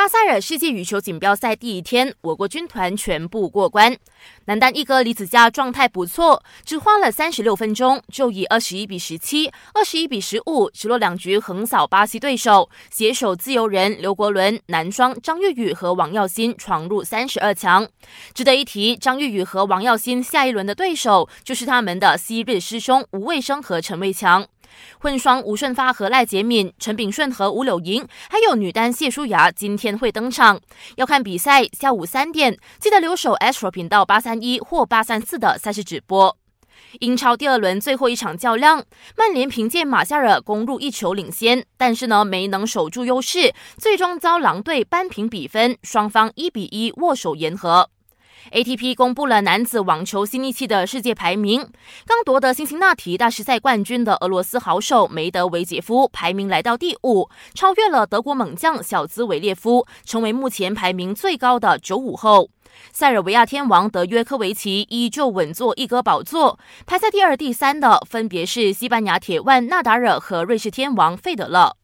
巴塞尔世界羽球锦标赛第一天，我国军团全部过关。男单一哥李子嘉状态不错，只花了三十六分钟，就以二十一比十七、二十一比十五直落两局横扫巴西对手，携手自由人刘国伦、男双张玉宇和王耀新闯入三十二强。值得一提，张玉宇和王耀新下一轮的对手就是他们的昔日师兄吴卫生和陈卫强。混双吴顺发和赖洁敏、陈炳顺和吴柳莹，还有女单谢淑雅今天会登场。要看比赛，下午三点记得留守 Astro 频道八三一或八三四的赛事直播。英超第二轮最后一场较量，曼联凭借马夏尔攻入一球领先，但是呢没能守住优势，最终遭狼队扳平比分，双方一比一握手言和。ATP 公布了男子网球新一期的世界排名，刚夺得辛辛那提大师赛冠军的俄罗斯好手梅德韦杰夫排名来到第五，超越了德国猛将小兹维列夫，成为目前排名最高的九五后。塞尔维亚天王德约科维奇依旧稳坐一哥宝座，排在第二、第三的分别是西班牙铁腕纳达尔和瑞士天王费德勒。